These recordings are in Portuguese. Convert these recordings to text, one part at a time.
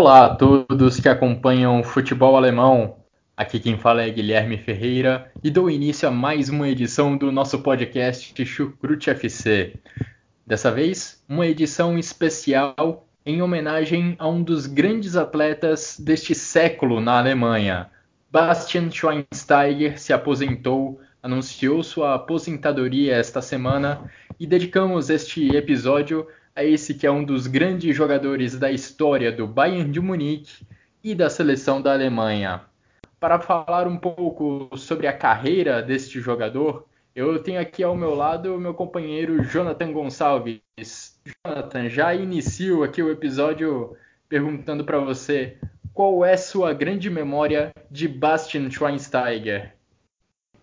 Olá a todos que acompanham futebol alemão. Aqui quem fala é Guilherme Ferreira e dou início a mais uma edição do nosso podcast Chucrute FC. Dessa vez, uma edição especial em homenagem a um dos grandes atletas deste século na Alemanha. Bastian Schweinsteiger se aposentou, anunciou sua aposentadoria esta semana e dedicamos este episódio a esse que é um dos grandes jogadores da história do Bayern de Munique e da seleção da Alemanha. Para falar um pouco sobre a carreira deste jogador, eu tenho aqui ao meu lado o meu companheiro Jonathan Gonçalves. Jonathan, já inicio aqui o episódio perguntando para você qual é sua grande memória de Bastian Schweinsteiger?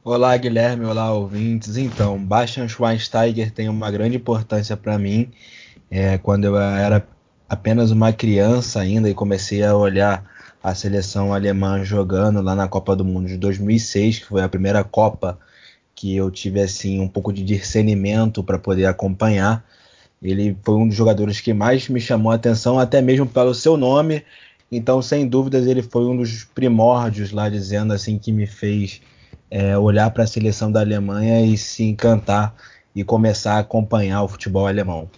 Olá, Guilherme, olá, ouvintes. Então, Bastian Schweinsteiger tem uma grande importância para mim é, quando eu era apenas uma criança ainda e comecei a olhar a seleção alemã jogando lá na Copa do Mundo de 2006, que foi a primeira Copa que eu tive assim um pouco de discernimento para poder acompanhar. Ele foi um dos jogadores que mais me chamou a atenção, até mesmo pelo seu nome. Então, sem dúvidas, ele foi um dos primórdios lá, dizendo assim, que me fez é, olhar para a seleção da Alemanha e se encantar e começar a acompanhar o futebol alemão.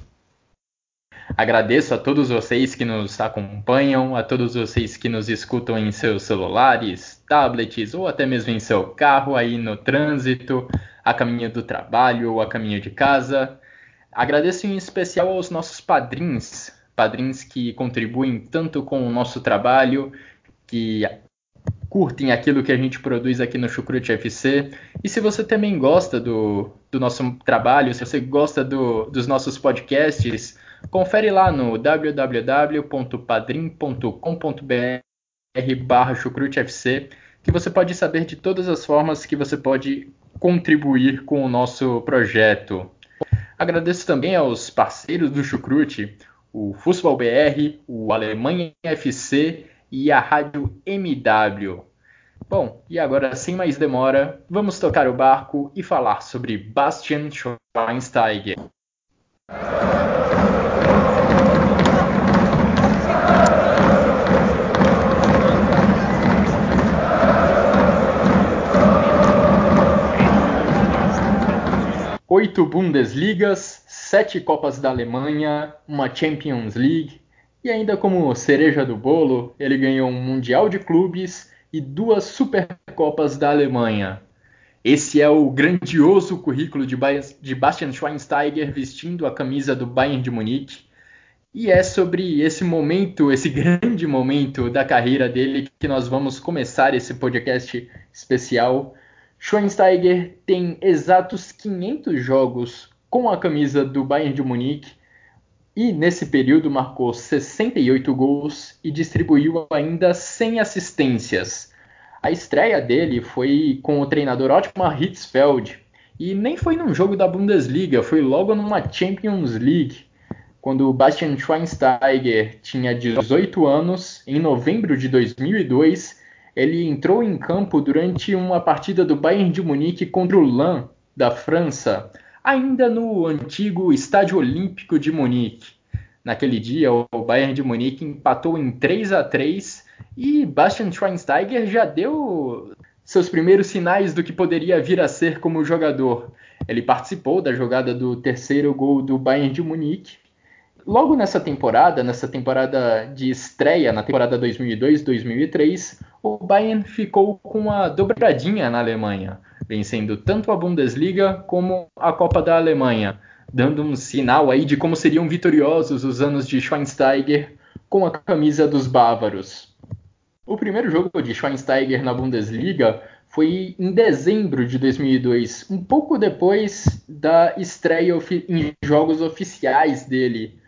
Agradeço a todos vocês que nos acompanham, a todos vocês que nos escutam em seus celulares, tablets ou até mesmo em seu carro aí no trânsito, a caminho do trabalho ou a caminho de casa. Agradeço em especial aos nossos padrinhos, padrinhos que contribuem tanto com o nosso trabalho, que curtem aquilo que a gente produz aqui no Chucrute FC. E se você também gosta do, do nosso trabalho, se você gosta do, dos nossos podcasts, Confere lá no www.padrim.com.br barra chucrutefc que você pode saber de todas as formas que você pode contribuir com o nosso projeto. Agradeço também aos parceiros do Chucrute, o Fußball BR, o Alemanha FC e a Rádio MW. Bom, e agora sem mais demora, vamos tocar o barco e falar sobre Bastian Schweinsteiger. Oito Bundesligas, sete Copas da Alemanha, uma Champions League e ainda como cereja do bolo, ele ganhou um Mundial de Clubes e duas Supercopas da Alemanha. Esse é o grandioso currículo de, de Bastian Schweinsteiger vestindo a camisa do Bayern de Munique. E é sobre esse momento, esse grande momento da carreira dele que nós vamos começar esse podcast especial Schweinsteiger tem exatos 500 jogos com a camisa do Bayern de Munique e nesse período marcou 68 gols e distribuiu ainda 100 assistências. A estreia dele foi com o treinador Otmar Hitzfeld e nem foi num jogo da Bundesliga, foi logo numa Champions League, quando Bastian Schweinsteiger tinha 18 anos, em novembro de 2002, ele entrou em campo durante uma partida do Bayern de Munique contra o Lan da França, ainda no antigo Estádio Olímpico de Munique. Naquele dia, o Bayern de Munique empatou em 3 a 3 e Bastian Schweinsteiger já deu seus primeiros sinais do que poderia vir a ser como jogador. Ele participou da jogada do terceiro gol do Bayern de Munique Logo nessa temporada, nessa temporada de estreia, na temporada 2002-2003, o Bayern ficou com uma dobradinha na Alemanha, vencendo tanto a Bundesliga como a Copa da Alemanha, dando um sinal aí de como seriam vitoriosos os anos de Schweinsteiger com a camisa dos bávaros. O primeiro jogo de Schweinsteiger na Bundesliga foi em dezembro de 2002, um pouco depois da estreia em jogos oficiais dele.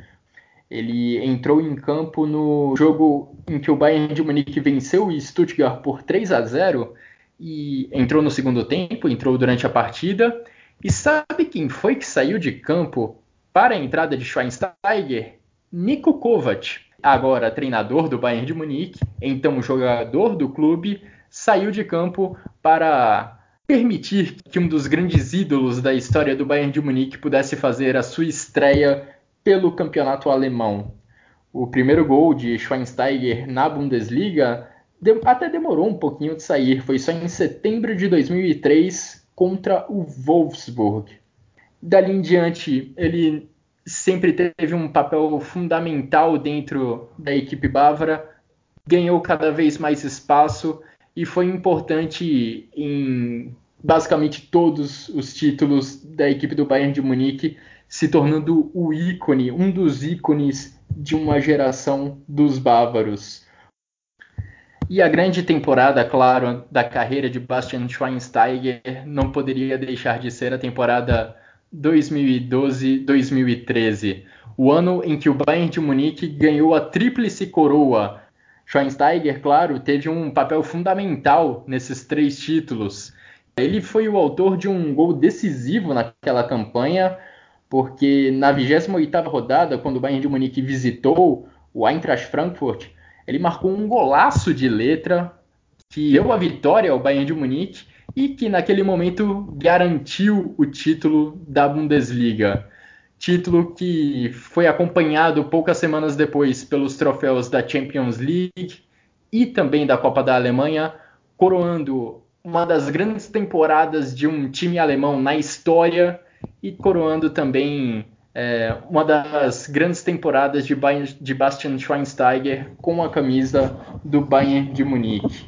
Ele entrou em campo no jogo em que o Bayern de Munique venceu o Stuttgart por 3 a 0 e entrou no segundo tempo, entrou durante a partida. E sabe quem foi que saiu de campo para a entrada de Schweinsteiger? Niko Kovac, agora treinador do Bayern de Munique, então jogador do clube, saiu de campo para permitir que um dos grandes ídolos da história do Bayern de Munique pudesse fazer a sua estreia pelo campeonato alemão. O primeiro gol de Schweinsteiger na Bundesliga até demorou um pouquinho de sair, foi só em setembro de 2003 contra o Wolfsburg. Dali em diante, ele sempre teve um papel fundamental dentro da equipe bávara, ganhou cada vez mais espaço e foi importante em basicamente todos os títulos da equipe do Bayern de Munique, se tornando o ícone, um dos ícones de uma geração dos bávaros. E a grande temporada, claro, da carreira de Bastian Schweinsteiger não poderia deixar de ser a temporada 2012-2013, o ano em que o Bayern de Munique ganhou a tríplice coroa. Schweinsteiger, claro, teve um papel fundamental nesses três títulos. Ele foi o autor de um gol decisivo naquela campanha, porque na 28ª rodada, quando o Bayern de Munique visitou o Eintracht Frankfurt, ele marcou um golaço de letra que deu a vitória ao Bayern de Munique e que naquele momento garantiu o título da Bundesliga. Título que foi acompanhado poucas semanas depois pelos troféus da Champions League e também da Copa da Alemanha, coroando uma das grandes temporadas de um time alemão na história e coroando também é, uma das grandes temporadas de, Bayern, de Bastian Schweinsteiger com a camisa do Bayern de Munique.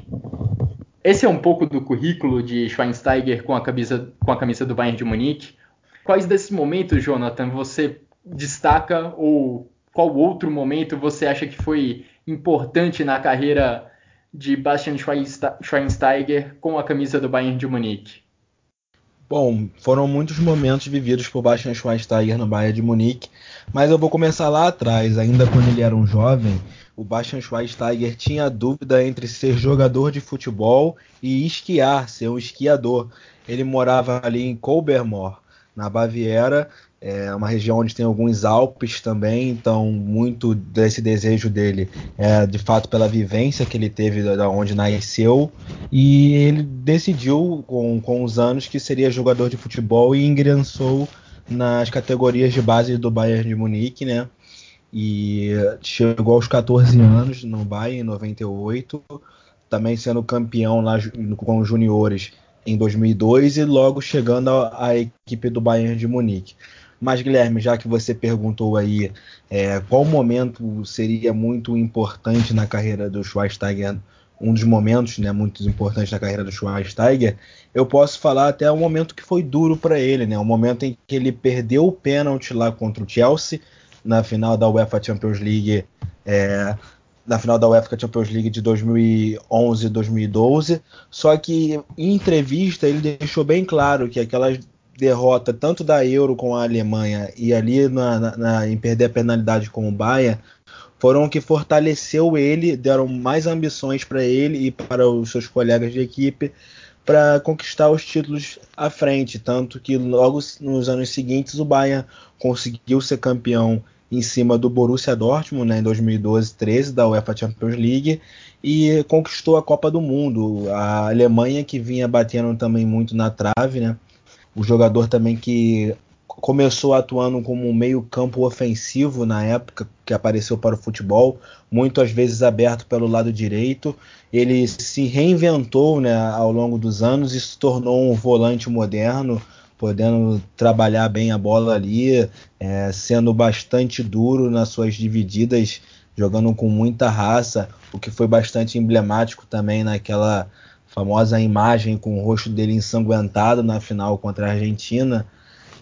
Esse é um pouco do currículo de Schweinsteiger com a camisa, com a camisa do Bayern de Munique. Quais desses momentos, Jonathan, você destaca ou qual outro momento você acha que foi importante na carreira de Bastian Schweinsteiger com a camisa do Bayern de Munique? Bom, foram muitos momentos vividos por Bastian Schweinsteiger no Bayern de Munique, mas eu vou começar lá atrás, ainda quando ele era um jovem, o Bastian Schweinsteiger tinha dúvida entre ser jogador de futebol e esquiar, ser um esquiador. Ele morava ali em Kolbermoor, na Baviera, é uma região onde tem alguns Alpes também, então muito desse desejo dele é de fato pela vivência que ele teve da onde nasceu e ele decidiu com, com os anos que seria jogador de futebol e ingressou nas categorias de base do Bayern de Munique, né? E chegou aos 14 anos no Bayern em 98, também sendo campeão lá com os juniores em 2002 e logo chegando à equipe do Bayern de Munique. Mas, Guilherme, já que você perguntou aí é, qual momento seria muito importante na carreira do Schweinsteiger, um dos momentos né, muito importantes na carreira do Schweinsteiger, eu posso falar até um momento que foi duro para ele, né? Um momento em que ele perdeu o pênalti lá contra o Chelsea na final da UEFA Champions League, é, na final da UEFA Champions League de 2011 e 2012. Só que em entrevista ele deixou bem claro que aquelas derrota tanto da Euro com a Alemanha e ali na, na, em perder a penalidade com o Bayern foram o que fortaleceu ele, deram mais ambições para ele e para os seus colegas de equipe para conquistar os títulos à frente, tanto que logo nos anos seguintes o Bayern conseguiu ser campeão em cima do Borussia Dortmund né, em 2012-13 da UEFA Champions League e conquistou a Copa do Mundo. A Alemanha que vinha batendo também muito na trave, né? o jogador também que começou atuando como um meio-campo ofensivo na época que apareceu para o futebol, muitas vezes aberto pelo lado direito. Ele se reinventou né, ao longo dos anos e se tornou um volante moderno, podendo trabalhar bem a bola ali, é, sendo bastante duro nas suas divididas, jogando com muita raça, o que foi bastante emblemático também naquela famosa imagem com o rosto dele ensanguentado na final contra a Argentina.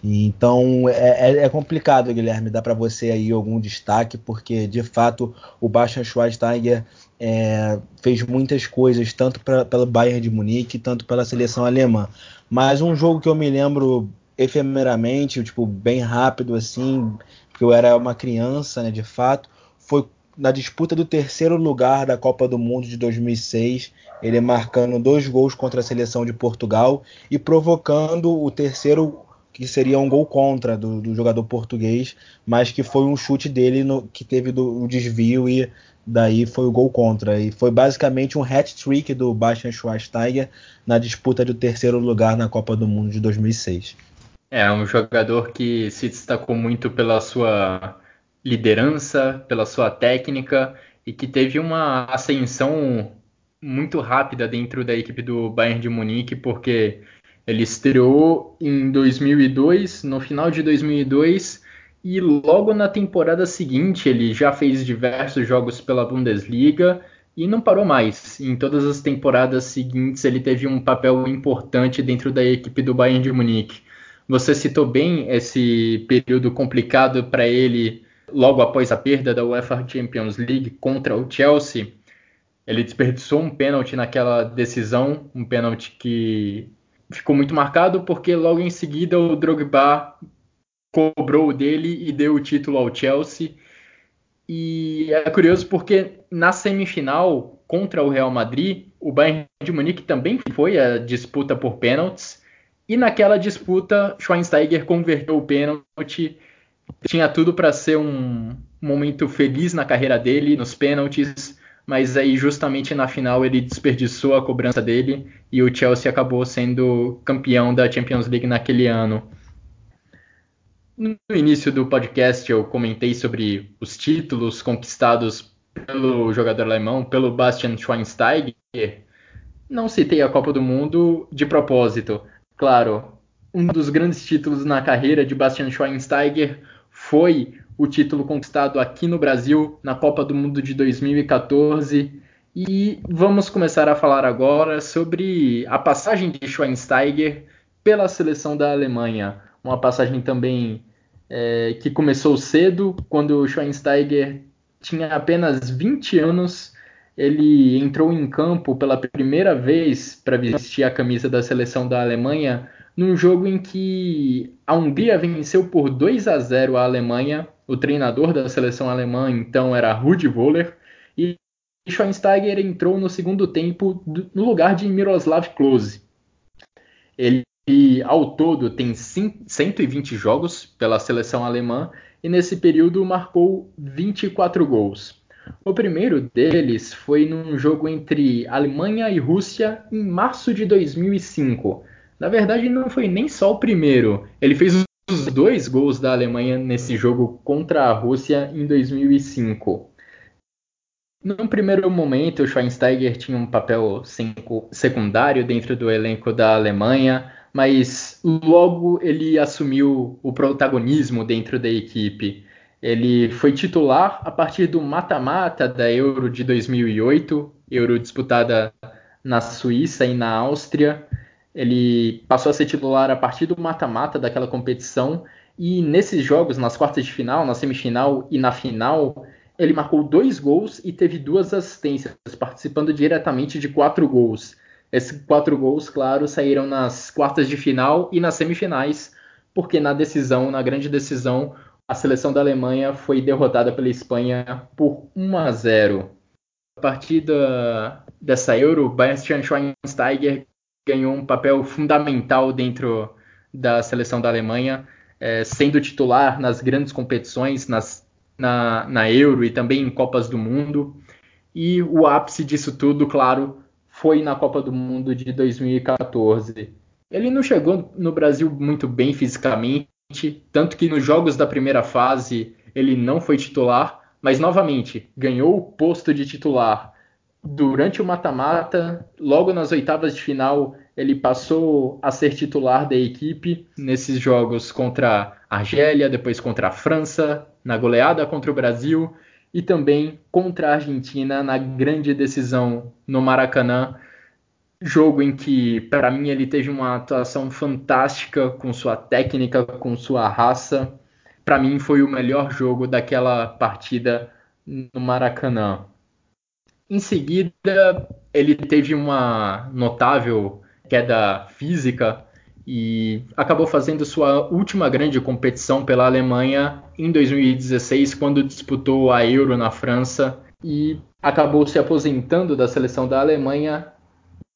Então é, é, é complicado, Guilherme, dá para você aí algum destaque, porque de fato o Bastian Schweinsteiger é, fez muitas coisas, tanto pra, pelo Bayern de Munique, tanto pela seleção alemã. Mas um jogo que eu me lembro efemeramente, tipo, bem rápido assim, porque eu era uma criança, né, de fato, foi na disputa do terceiro lugar da Copa do Mundo de 2006, ele marcando dois gols contra a seleção de Portugal e provocando o terceiro que seria um gol contra do, do jogador português, mas que foi um chute dele no, que teve o desvio e daí foi o gol contra. E foi basicamente um hat-trick do Bastian Schweinsteiger na disputa do terceiro lugar na Copa do Mundo de 2006. É um jogador que se destacou muito pela sua liderança, pela sua técnica e que teve uma ascensão muito rápida dentro da equipe do Bayern de Munique, porque ele estreou em 2002, no final de 2002, e logo na temporada seguinte ele já fez diversos jogos pela Bundesliga e não parou mais. Em todas as temporadas seguintes ele teve um papel importante dentro da equipe do Bayern de Munique. Você citou bem esse período complicado para ele logo após a perda da UEFA Champions League contra o Chelsea, ele desperdiçou um pênalti naquela decisão, um pênalti que ficou muito marcado porque logo em seguida o Drogba cobrou dele e deu o título ao Chelsea. E é curioso porque na semifinal contra o Real Madrid, o Bayern de Munique também foi a disputa por pênaltis. E naquela disputa, Schweinsteiger converteu o pênalti tinha tudo para ser um momento feliz na carreira dele, nos pênaltis, mas aí justamente na final ele desperdiçou a cobrança dele e o Chelsea acabou sendo campeão da Champions League naquele ano. No início do podcast eu comentei sobre os títulos conquistados pelo jogador alemão, pelo Bastian Schweinsteiger. Não citei a Copa do Mundo de propósito. Claro, um dos grandes títulos na carreira de Bastian Schweinsteiger foi o título conquistado aqui no Brasil na Copa do Mundo de 2014. E vamos começar a falar agora sobre a passagem de Schweinsteiger pela seleção da Alemanha. Uma passagem também é, que começou cedo, quando o Schweinsteiger tinha apenas 20 anos. Ele entrou em campo pela primeira vez para vestir a camisa da seleção da Alemanha num jogo em que a Hungria venceu por 2 a 0 a Alemanha. O treinador da seleção alemã então era Rudi Voller e Schweinsteiger entrou no segundo tempo no lugar de Miroslav Klose. Ele ao todo tem 120 jogos pela seleção alemã e nesse período marcou 24 gols. O primeiro deles foi num jogo entre Alemanha e Rússia em março de 2005. Na verdade, não foi nem só o primeiro. Ele fez os dois gols da Alemanha nesse jogo contra a Rússia em 2005. Num primeiro momento, o Schweinsteiger tinha um papel secundário dentro do elenco da Alemanha, mas logo ele assumiu o protagonismo dentro da equipe. Ele foi titular a partir do mata-mata da Euro de 2008, Euro disputada na Suíça e na Áustria. Ele passou a ser titular a partir do mata-mata daquela competição e nesses jogos, nas quartas de final, na semifinal e na final, ele marcou dois gols e teve duas assistências, participando diretamente de quatro gols. Esses quatro gols, claro, saíram nas quartas de final e nas semifinais, porque na decisão, na grande decisão, a seleção da Alemanha foi derrotada pela Espanha por 1 a 0. A partir dessa Euro, Bastian Schweinsteiger ganhou um papel fundamental dentro da seleção da Alemanha, é, sendo titular nas grandes competições, nas, na, na Euro e também em Copas do Mundo. E o ápice disso tudo, claro, foi na Copa do Mundo de 2014. Ele não chegou no Brasil muito bem fisicamente, tanto que nos jogos da primeira fase ele não foi titular, mas novamente ganhou o posto de titular durante o mata-mata, logo nas oitavas de final, ele passou a ser titular da equipe nesses jogos contra a Argélia, depois contra a França, na goleada contra o Brasil e também contra a Argentina na grande decisão no Maracanã. jogo em que, para mim, ele teve uma atuação fantástica com sua técnica, com sua raça. Para mim, foi o melhor jogo daquela partida no Maracanã. Em seguida, ele teve uma notável queda física e acabou fazendo sua última grande competição pela Alemanha em 2016, quando disputou a Euro na França e acabou se aposentando da seleção da Alemanha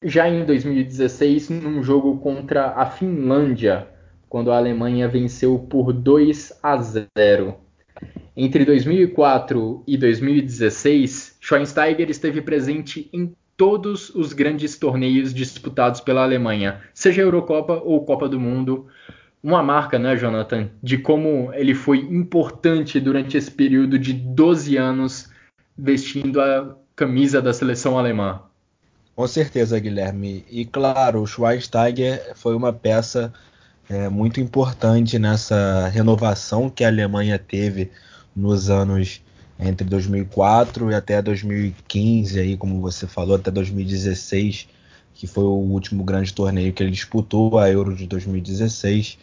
já em 2016 num jogo contra a Finlândia, quando a Alemanha venceu por 2 a 0. Entre 2004 e 2016, Schweinsteiger esteve presente em todos os grandes torneios disputados pela Alemanha, seja Eurocopa ou Copa do Mundo. Uma marca, né, Jonathan, de como ele foi importante durante esse período de 12 anos vestindo a camisa da seleção alemã. Com certeza, Guilherme. E claro, o Schweinsteiger foi uma peça é, muito importante nessa renovação que a Alemanha teve nos anos entre 2004 e até 2015, aí, como você falou, até 2016, que foi o último grande torneio que ele disputou, a Euro de 2016.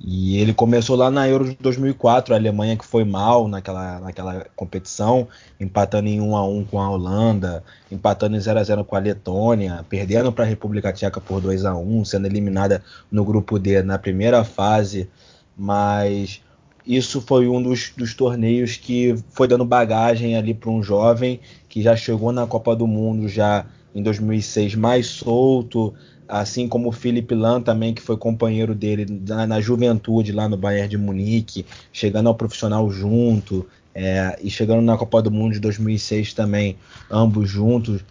E ele começou lá na Euro de 2004, a Alemanha que foi mal naquela, naquela competição, empatando em 1 a 1 com a Holanda, empatando em 0 a 0 com a Letônia, perdendo para a República Tcheca por 2 a 1, sendo eliminada no grupo D na primeira fase, mas isso foi um dos, dos torneios que foi dando bagagem ali para um jovem que já chegou na Copa do Mundo já em 2006 mais solto, assim como o Felipe Lan também, que foi companheiro dele na, na, juventude lá no Bayern de Munique, chegando ao profissional junto, é, e chegando na Copa do Mundo de 2006 também, ambos juntos,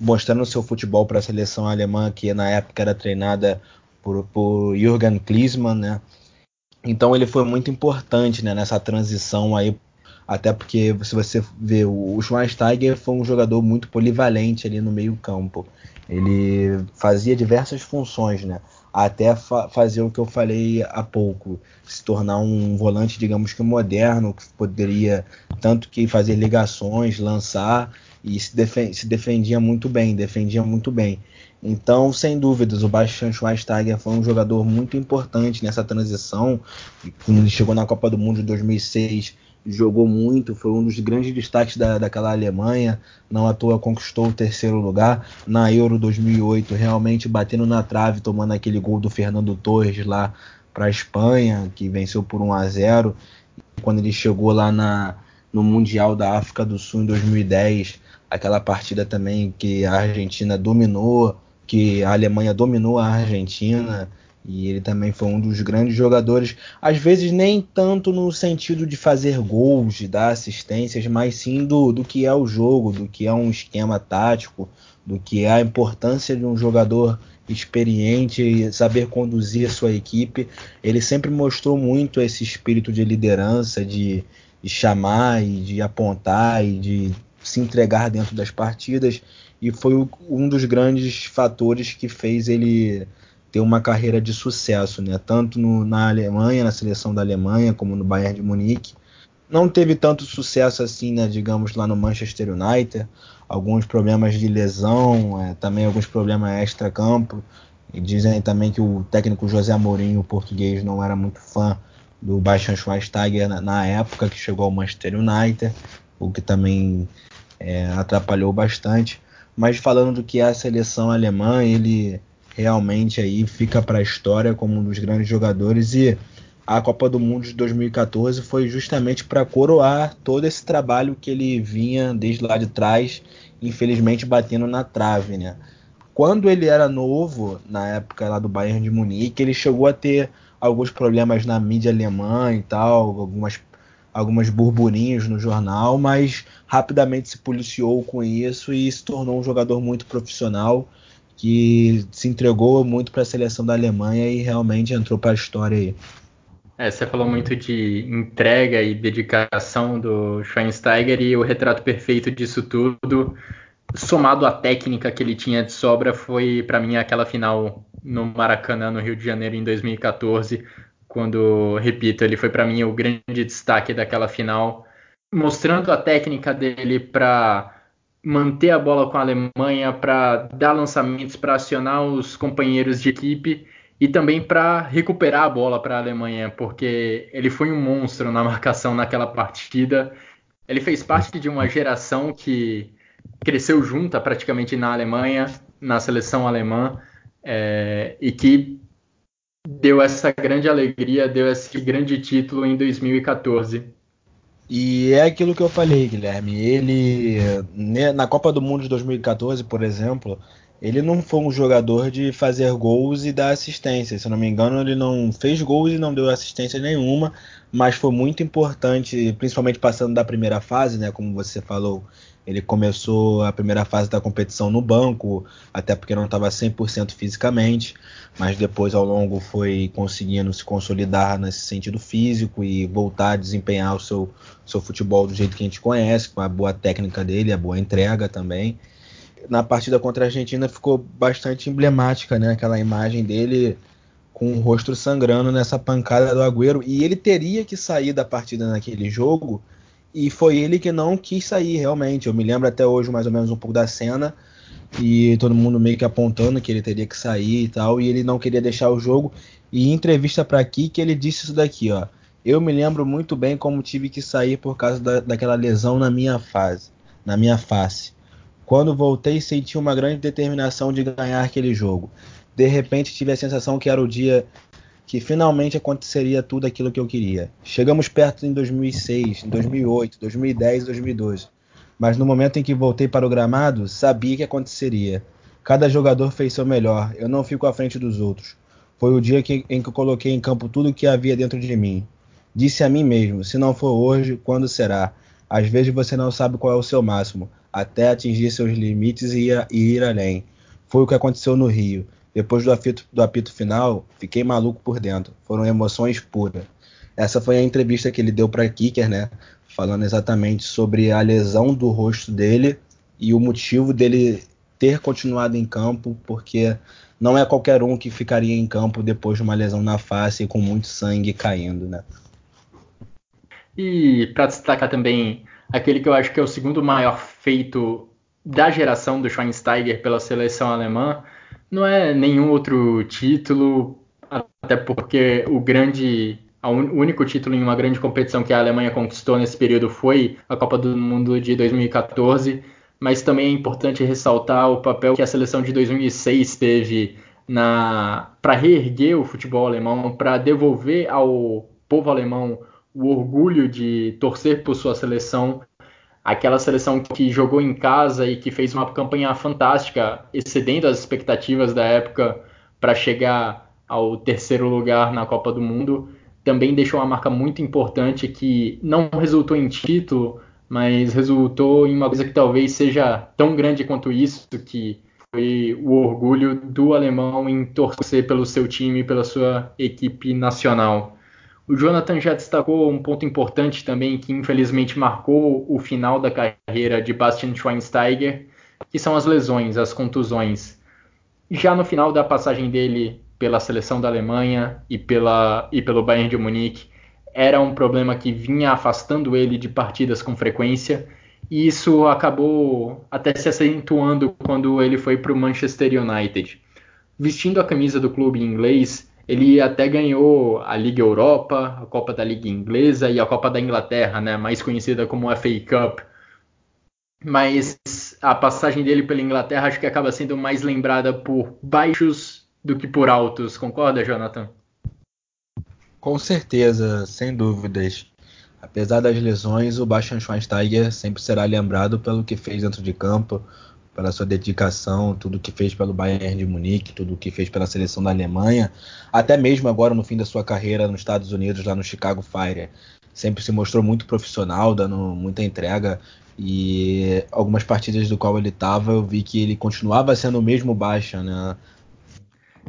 mostrando seu futebol para a seleção alemã, que na época era treinada por, por Jürgen Klinsmann, né? Então ele foi muito importante né, nessa transição aí, até porque se você vê o Schweinsteiger foi um jogador muito polivalente ali no meio campo. Ele fazia diversas funções, né? Até fa fazer o que eu falei há pouco, se tornar um volante, digamos que moderno, que poderia tanto que fazer ligações, lançar e se, defen se defendia muito bem, defendia muito bem. Então, sem dúvidas, o Bastian Schweinsteiger foi um jogador muito importante nessa transição. Quando ele chegou na Copa do Mundo de 2006, jogou muito, foi um dos grandes destaques da, daquela Alemanha. Não à toa conquistou o terceiro lugar. Na Euro 2008, realmente batendo na trave, tomando aquele gol do Fernando Torres lá para a Espanha, que venceu por 1 a 0. Quando ele chegou lá na, no Mundial da África do Sul em 2010, aquela partida também que a Argentina dominou que a Alemanha dominou a Argentina e ele também foi um dos grandes jogadores, às vezes nem tanto no sentido de fazer gols, de dar assistências, mas sim do, do que é o jogo, do que é um esquema tático, do que é a importância de um jogador experiente saber conduzir a sua equipe. Ele sempre mostrou muito esse espírito de liderança, de, de chamar e de apontar e de se entregar dentro das partidas e foi um dos grandes fatores que fez ele ter uma carreira de sucesso, né? Tanto no, na Alemanha, na seleção da Alemanha, como no Bayern de Munique. Não teve tanto sucesso assim, né, digamos, lá no Manchester United. Alguns problemas de lesão, é, também alguns problemas extra-campo. E dizem também que o técnico José Mourinho, o português, não era muito fã do Bastian Schweinsteiger na, na época que chegou ao Manchester United, o que também é, atrapalhou bastante. Mas falando do que é a seleção alemã, ele realmente aí fica para a história como um dos grandes jogadores e a Copa do Mundo de 2014 foi justamente para coroar todo esse trabalho que ele vinha desde lá de trás, infelizmente batendo na trave, né? Quando ele era novo, na época lá do Bayern de Munique, ele chegou a ter alguns problemas na mídia alemã e tal, algumas algumas burburinhos no jornal, mas rapidamente se policiou com isso e se tornou um jogador muito profissional que se entregou muito para a seleção da Alemanha e realmente entrou para a história aí. É, você falou muito de entrega e dedicação do Schweinsteiger e o retrato perfeito disso tudo, somado à técnica que ele tinha de sobra, foi para mim aquela final no Maracanã, no Rio de Janeiro, em 2014, quando, repito, ele foi para mim o grande destaque daquela final, mostrando a técnica dele para manter a bola com a Alemanha, para dar lançamentos, para acionar os companheiros de equipe e também para recuperar a bola para a Alemanha, porque ele foi um monstro na marcação naquela partida. Ele fez parte de uma geração que cresceu junta praticamente na Alemanha, na seleção alemã, é, e que deu essa grande alegria, deu esse grande título em 2014. E é aquilo que eu falei, Guilherme. Ele, né, na Copa do Mundo de 2014, por exemplo, ele não foi um jogador de fazer gols e dar assistência. Se não me engano, ele não fez gols e não deu assistência nenhuma, mas foi muito importante, principalmente passando da primeira fase, né? Como você falou, ele começou a primeira fase da competição no banco, até porque não estava 100% fisicamente, mas depois ao longo foi conseguindo se consolidar nesse sentido físico e voltar a desempenhar o seu, seu futebol do jeito que a gente conhece, com a boa técnica dele, a boa entrega também. Na partida contra a Argentina ficou bastante emblemática, né? Aquela imagem dele com o rosto sangrando nessa pancada do Agüero e ele teria que sair da partida naquele jogo e foi ele que não quis sair realmente. Eu me lembro até hoje mais ou menos um pouco da cena e todo mundo meio que apontando que ele teria que sair e tal, e ele não queria deixar o jogo. E em entrevista para aqui que ele disse isso daqui, ó. Eu me lembro muito bem como tive que sair por causa da, daquela lesão na minha fase, na minha face. Quando voltei, senti uma grande determinação de ganhar aquele jogo. De repente, tive a sensação que era o dia que finalmente aconteceria tudo aquilo que eu queria. Chegamos perto em 2006, em 2008, 2010 e 2012. Mas no momento em que voltei para o gramado, sabia que aconteceria. Cada jogador fez seu melhor, eu não fico à frente dos outros. Foi o dia que, em que eu coloquei em campo tudo o que havia dentro de mim. Disse a mim mesmo: se não for hoje, quando será? Às vezes você não sabe qual é o seu máximo, até atingir seus limites e ir, e ir além. Foi o que aconteceu no Rio. Depois do apito, do apito final, fiquei maluco por dentro. Foram emoções puras. Essa foi a entrevista que ele deu para Kicker, né? Falando exatamente sobre a lesão do rosto dele e o motivo dele ter continuado em campo, porque não é qualquer um que ficaria em campo depois de uma lesão na face e com muito sangue caindo, né? E para destacar também aquele que eu acho que é o segundo maior feito da geração do Schweinsteiger pela seleção alemã, não é nenhum outro título, até porque o grande, o único título em uma grande competição que a Alemanha conquistou nesse período foi a Copa do Mundo de 2014, mas também é importante ressaltar o papel que a seleção de 2006 teve na para reerguer o futebol alemão, para devolver ao povo alemão o orgulho de torcer por sua seleção aquela seleção que jogou em casa e que fez uma campanha fantástica, excedendo as expectativas da época para chegar ao terceiro lugar na Copa do Mundo, também deixou uma marca muito importante que não resultou em título, mas resultou em uma coisa que talvez seja tão grande quanto isso, que foi o orgulho do alemão em torcer pelo seu time, pela sua equipe nacional. O Jonathan já destacou um ponto importante também que infelizmente marcou o final da carreira de Bastian Schweinsteiger, que são as lesões, as contusões. Já no final da passagem dele pela seleção da Alemanha e, pela, e pelo Bayern de Munique, era um problema que vinha afastando ele de partidas com frequência, e isso acabou até se acentuando quando ele foi para o Manchester United. Vestindo a camisa do clube inglês, ele até ganhou a Liga Europa, a Copa da Liga Inglesa e a Copa da Inglaterra, né, mais conhecida como FA Cup. Mas a passagem dele pela Inglaterra acho que acaba sendo mais lembrada por baixos do que por altos. Concorda, Jonathan? Com certeza, sem dúvidas. Apesar das lesões, o Bastian Schweinsteiger sempre será lembrado pelo que fez dentro de campo, pela sua dedicação, tudo que fez pelo Bayern de Munique, tudo que fez pela seleção da Alemanha, até mesmo agora no fim da sua carreira nos Estados Unidos, lá no Chicago Fire. Sempre se mostrou muito profissional, dando muita entrega e algumas partidas do qual ele estava, eu vi que ele continuava sendo o mesmo baixa, né?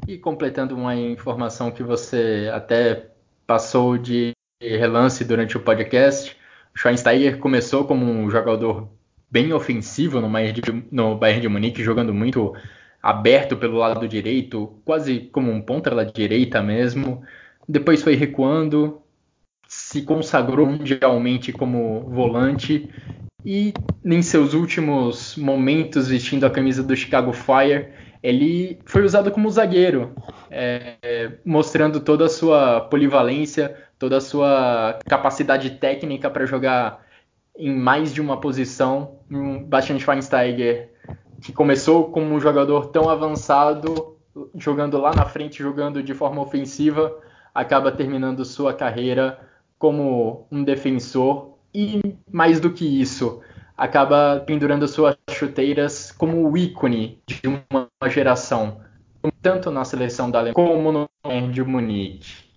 E completando uma informação que você até passou de relance durante o podcast, o Schweinsteiger começou como um jogador bem ofensivo no Bayern, de, no Bayern de Munique, jogando muito aberto pelo lado direito, quase como um ponta pela direita mesmo. Depois foi recuando, se consagrou mundialmente como volante e em seus últimos momentos vestindo a camisa do Chicago Fire, ele foi usado como zagueiro, é, mostrando toda a sua polivalência, toda a sua capacidade técnica para jogar em mais de uma posição. Um Bastian Schweinsteiger, que começou como um jogador tão avançado, jogando lá na frente, jogando de forma ofensiva, acaba terminando sua carreira como um defensor e mais do que isso, acaba pendurando suas chuteiras como o ícone de uma geração, tanto na seleção da Alemanha como no de Munique.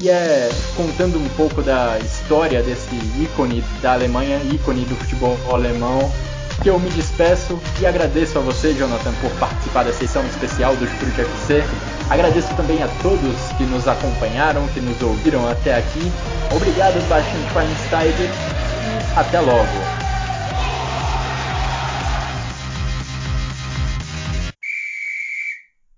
E é contando um pouco da história desse ícone da Alemanha, ícone do futebol alemão, que eu me despeço e agradeço a você, Jonathan, por participar dessa sessão especial do Estúdio FC. Agradeço também a todos que nos acompanharam, que nos ouviram até aqui. Obrigado, Bastian Schweinsteiger, e até logo.